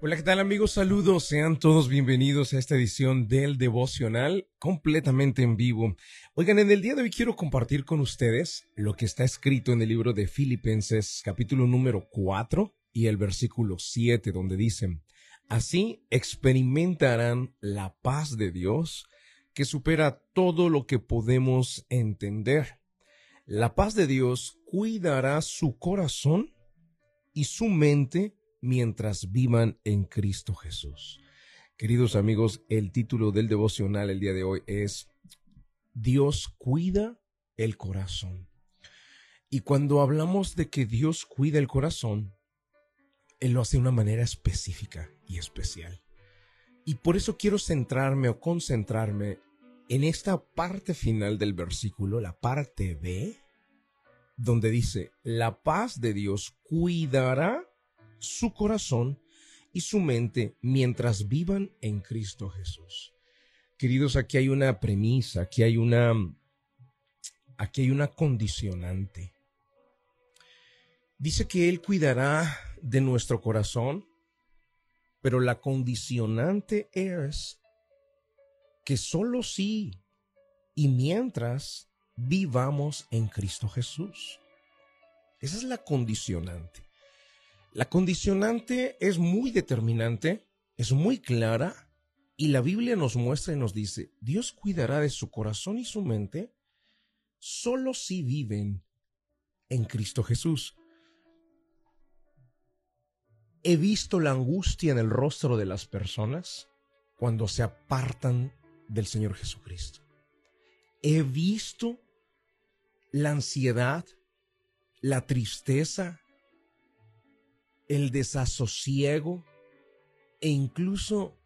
Hola, ¿qué tal amigos? Saludos, sean todos bienvenidos a esta edición del devocional completamente en vivo. Oigan, en el día de hoy quiero compartir con ustedes lo que está escrito en el libro de Filipenses capítulo número 4 y el versículo 7 donde dicen, así experimentarán la paz de Dios que supera todo lo que podemos entender. La paz de Dios cuidará su corazón y su mente mientras vivan en Cristo Jesús. Queridos amigos, el título del devocional el día de hoy es Dios cuida el corazón. Y cuando hablamos de que Dios cuida el corazón, Él lo hace de una manera específica y especial. Y por eso quiero centrarme o concentrarme en esta parte final del versículo, la parte B, donde dice, la paz de Dios cuidará su corazón y su mente mientras vivan en Cristo Jesús. Queridos, aquí hay una premisa, aquí hay una aquí hay una condicionante. Dice que él cuidará de nuestro corazón, pero la condicionante es que solo si y mientras vivamos en Cristo Jesús. Esa es la condicionante. La condicionante es muy determinante, es muy clara, y la Biblia nos muestra y nos dice, Dios cuidará de su corazón y su mente solo si viven en Cristo Jesús. He visto la angustia en el rostro de las personas cuando se apartan del Señor Jesucristo. He visto la ansiedad, la tristeza, el desasosiego e incluso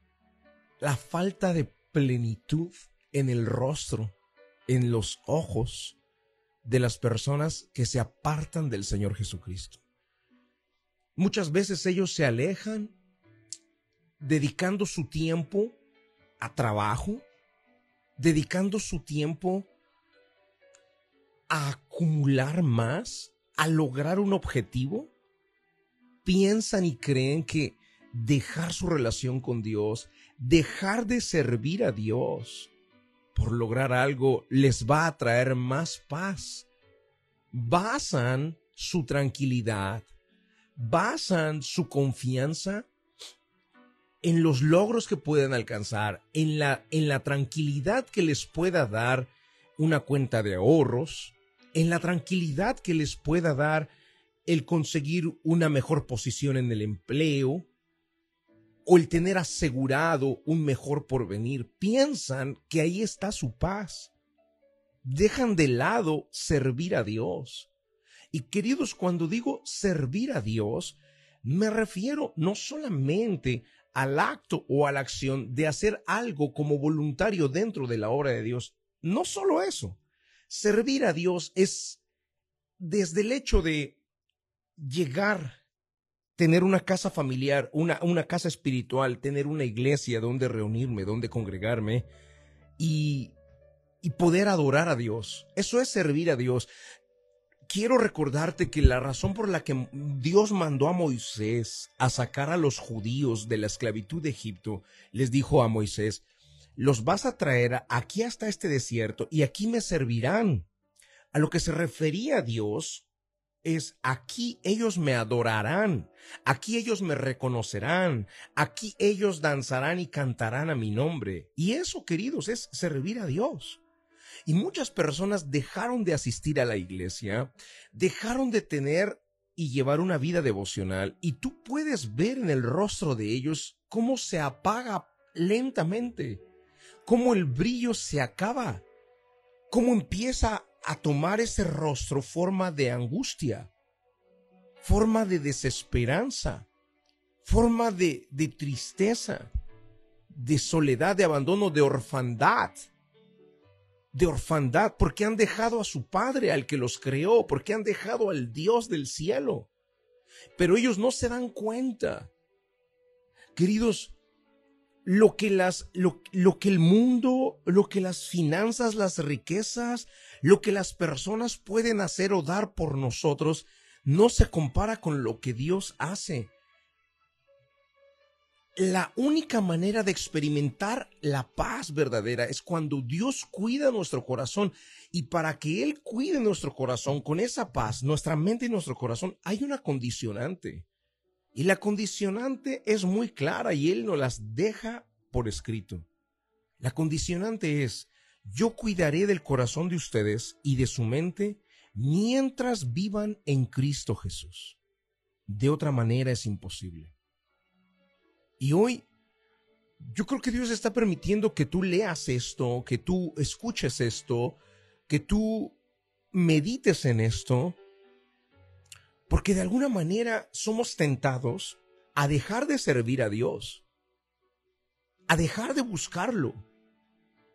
la falta de plenitud en el rostro, en los ojos de las personas que se apartan del Señor Jesucristo. Muchas veces ellos se alejan dedicando su tiempo a trabajo, dedicando su tiempo a acumular más, a lograr un objetivo, piensan y creen que dejar su relación con Dios, dejar de servir a Dios por lograr algo les va a traer más paz. Basan su tranquilidad, basan su confianza en los logros que pueden alcanzar, en la, en la tranquilidad que les pueda dar una cuenta de ahorros, en la tranquilidad que les pueda dar el conseguir una mejor posición en el empleo o el tener asegurado un mejor porvenir, piensan que ahí está su paz. Dejan de lado servir a Dios. Y queridos, cuando digo servir a Dios, me refiero no solamente al acto o a la acción de hacer algo como voluntario dentro de la obra de Dios. No solo eso. Servir a Dios es desde el hecho de llegar, tener una casa familiar, una, una casa espiritual, tener una iglesia donde reunirme, donde congregarme y, y poder adorar a Dios. Eso es servir a Dios. Quiero recordarte que la razón por la que Dios mandó a Moisés a sacar a los judíos de la esclavitud de Egipto, les dijo a Moisés, los vas a traer aquí hasta este desierto y aquí me servirán. A lo que se refería Dios es aquí ellos me adorarán, aquí ellos me reconocerán, aquí ellos danzarán y cantarán a mi nombre. Y eso, queridos, es servir a Dios. Y muchas personas dejaron de asistir a la iglesia, dejaron de tener y llevar una vida devocional, y tú puedes ver en el rostro de ellos cómo se apaga lentamente, cómo el brillo se acaba, cómo empieza a tomar ese rostro forma de angustia, forma de desesperanza, forma de, de tristeza, de soledad, de abandono, de orfandad, de orfandad, porque han dejado a su Padre, al que los creó, porque han dejado al Dios del cielo. Pero ellos no se dan cuenta. Queridos, lo que las, lo, lo que el mundo, lo que las finanzas, las riquezas, lo que las personas pueden hacer o dar por nosotros no se compara con lo que Dios hace. la única manera de experimentar la paz verdadera es cuando Dios cuida nuestro corazón. Y para que Él cuide nuestro corazón con esa paz, nuestra mente y nuestro corazón, hay una condicionante. Y la condicionante es muy clara y Él nos las deja por escrito. La condicionante es, yo cuidaré del corazón de ustedes y de su mente mientras vivan en Cristo Jesús. De otra manera es imposible. Y hoy yo creo que Dios está permitiendo que tú leas esto, que tú escuches esto, que tú medites en esto, porque de alguna manera somos tentados a dejar de servir a Dios, a dejar de buscarlo.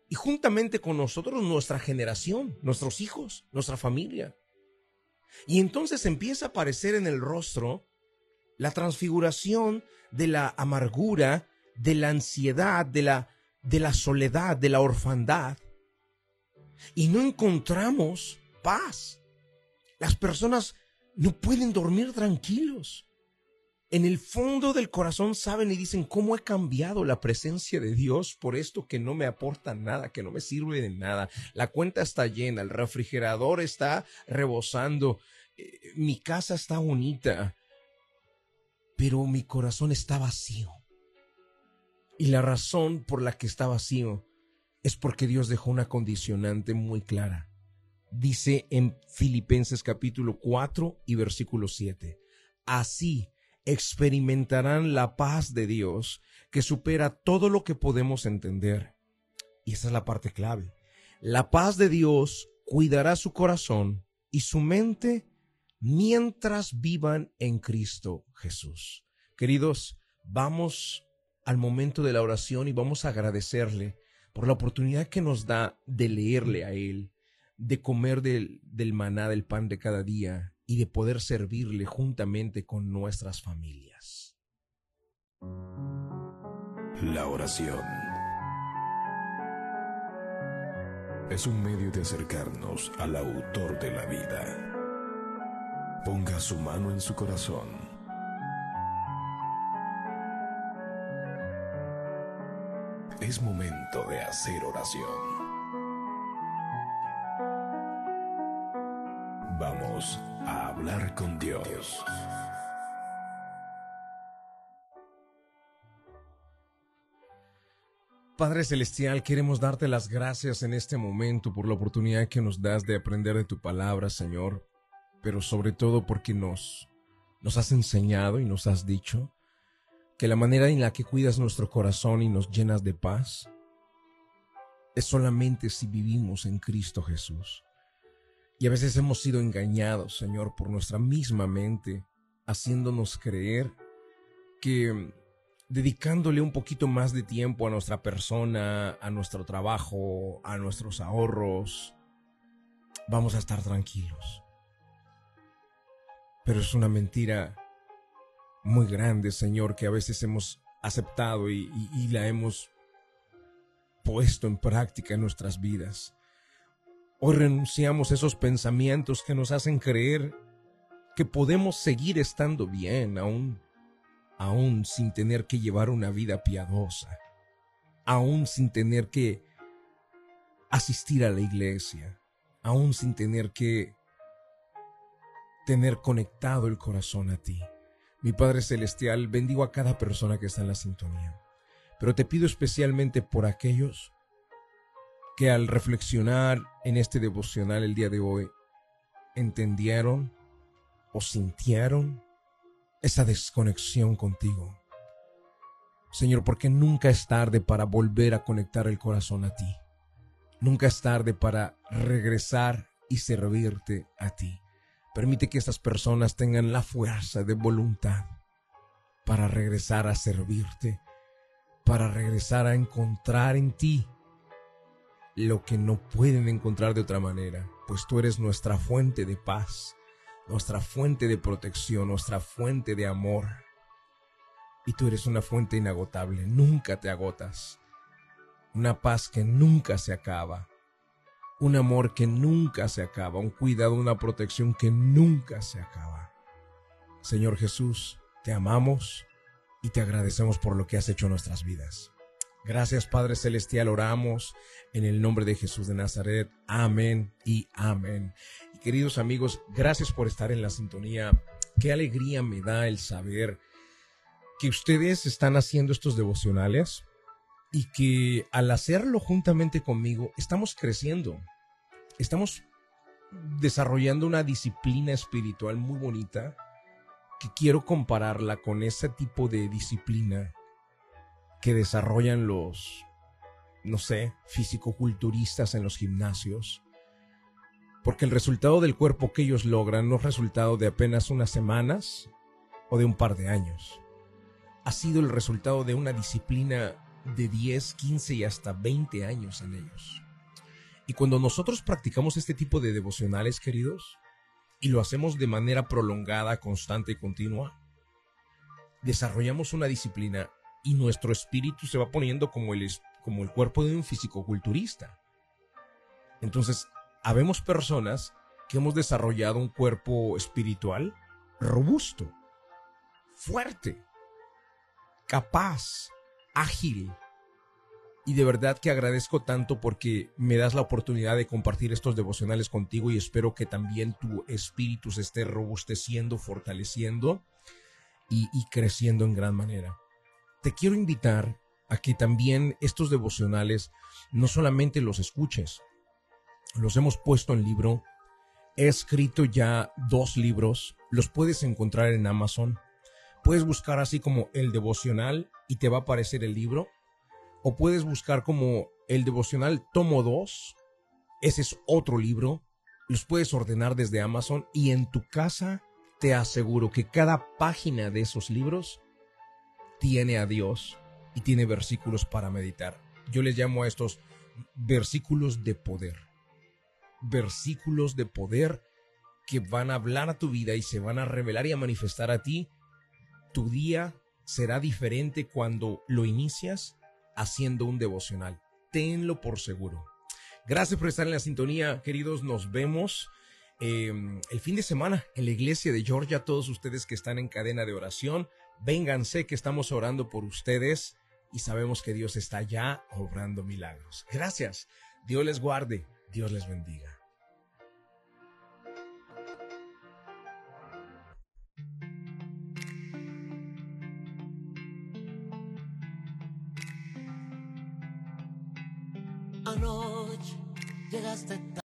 Y juntamente con nosotros nuestra generación, nuestros hijos, nuestra familia. Y entonces empieza a aparecer en el rostro la transfiguración de la amargura, de la ansiedad, de la, de la soledad, de la orfandad. Y no encontramos paz. Las personas no pueden dormir tranquilos. En el fondo del corazón saben y dicen, ¿cómo he cambiado la presencia de Dios por esto que no me aporta nada, que no me sirve de nada? La cuenta está llena, el refrigerador está rebosando, eh, mi casa está bonita, pero mi corazón está vacío. Y la razón por la que está vacío es porque Dios dejó una condicionante muy clara. Dice en Filipenses capítulo 4 y versículo 7, así experimentarán la paz de Dios que supera todo lo que podemos entender. Y esa es la parte clave. La paz de Dios cuidará su corazón y su mente mientras vivan en Cristo Jesús. Queridos, vamos al momento de la oración y vamos a agradecerle por la oportunidad que nos da de leerle a Él, de comer del, del maná, del pan de cada día y de poder servirle juntamente con nuestras familias. La oración es un medio de acercarnos al autor de la vida. Ponga su mano en su corazón. Es momento de hacer oración. Vamos a hablar con Dios. Padre Celestial, queremos darte las gracias en este momento por la oportunidad que nos das de aprender de tu palabra, Señor pero sobre todo porque nos, nos has enseñado y nos has dicho que la manera en la que cuidas nuestro corazón y nos llenas de paz es solamente si vivimos en Cristo Jesús. Y a veces hemos sido engañados, Señor, por nuestra misma mente, haciéndonos creer que dedicándole un poquito más de tiempo a nuestra persona, a nuestro trabajo, a nuestros ahorros, vamos a estar tranquilos. Pero es una mentira muy grande, Señor, que a veces hemos aceptado y, la hemos puesto en práctica en nuestras vidas. Hoy renunciamos a esos pensamientos que nos hacen creer que podemos seguir estando bien aún, aún sin tener que llevar una vida piadosa, aún sin tener que asistir a la iglesia, aún sin tener que tener conectado el corazón a ti. Mi Padre Celestial, bendigo a cada persona que está en la sintonía, pero te pido especialmente por aquellos que al reflexionar en este devocional el día de hoy, entendieron o sintieron esa desconexión contigo. Señor, porque nunca es tarde para volver a conectar el corazón a ti. Nunca es tarde para regresar y servirte a ti. Permite que estas personas tengan la fuerza de voluntad para regresar a servirte, para regresar a encontrar en ti lo que no pueden encontrar de otra manera, pues tú eres nuestra fuente de paz, nuestra fuente de protección, nuestra fuente de amor. Y tú eres una fuente inagotable, nunca te agotas, una paz que nunca se acaba un amor que nunca se acaba, un cuidado, una protección que nunca se acaba. Señor Jesús, te amamos, y te agradecemos por lo que has hecho en nuestras vidas. Gracias Padre Celestial, oramos en el nombre de Jesús de Nazaret. Amén y amén. Queridos amigos, gracias por estar en la sintonía. Qué alegría me da el saber que ustedes están haciendo estos devocionales y que al hacerlo juntamente conmigo estamos creciendo. Estamos desarrollando una disciplina espiritual muy bonita que quiero compararla con ese tipo de disciplina que desarrollan los, no sé, fisicoculturistas en los gimnasios. Porque el resultado del cuerpo que ellos logran no es resultado de apenas unas semanas o de un par de años. Ha sido el resultado de una disciplina de 10, 15 y hasta 20 años en ellos. Y cuando nosotros practicamos este tipo de devocionales, queridos, y lo hacemos de manera prolongada, constante y continua, desarrollamos una disciplina y nuestro espíritu se va poniendo como el, como el cuerpo de un físico-culturista. Entonces, habemos personas que hemos desarrollado un cuerpo espiritual robusto, fuerte, capaz, ágil, y de verdad que agradezco tanto porque me das la oportunidad de compartir estos devocionales contigo y espero que también tu espíritu se esté robusteciendo, fortaleciendo y, creciendo en gran manera. Te quiero invitar a que también estos devocionales no solamente los escuches, los hemos puesto en libro, he escrito ya dos libros, los puedes encontrar en Amazon, puedes buscar así como el devocional y te va a aparecer el libro o puedes buscar como el devocional tomo 2, ese es otro libro, los puedes ordenar desde Amazon y en tu casa te aseguro que cada página de esos libros tiene a Dios y tiene versículos para meditar. Yo les llamo a estos versículos de poder. Versículos de poder que van a hablar a tu vida y se van a revelar y a manifestar a ti. Tu día será diferente cuando lo inicias haciendo un devocional. Tenlo por seguro. Gracias por estar en la sintonía, queridos. Nos vemos em, el fin de semana en la iglesia de Georgia. Todos ustedes que están en cadena de oración, vénganse que estamos orando por ustedes y sabemos que Dios está ya obrando milagros. Gracias. Dios les guarde. Dios les bendiga. Anoche llegaste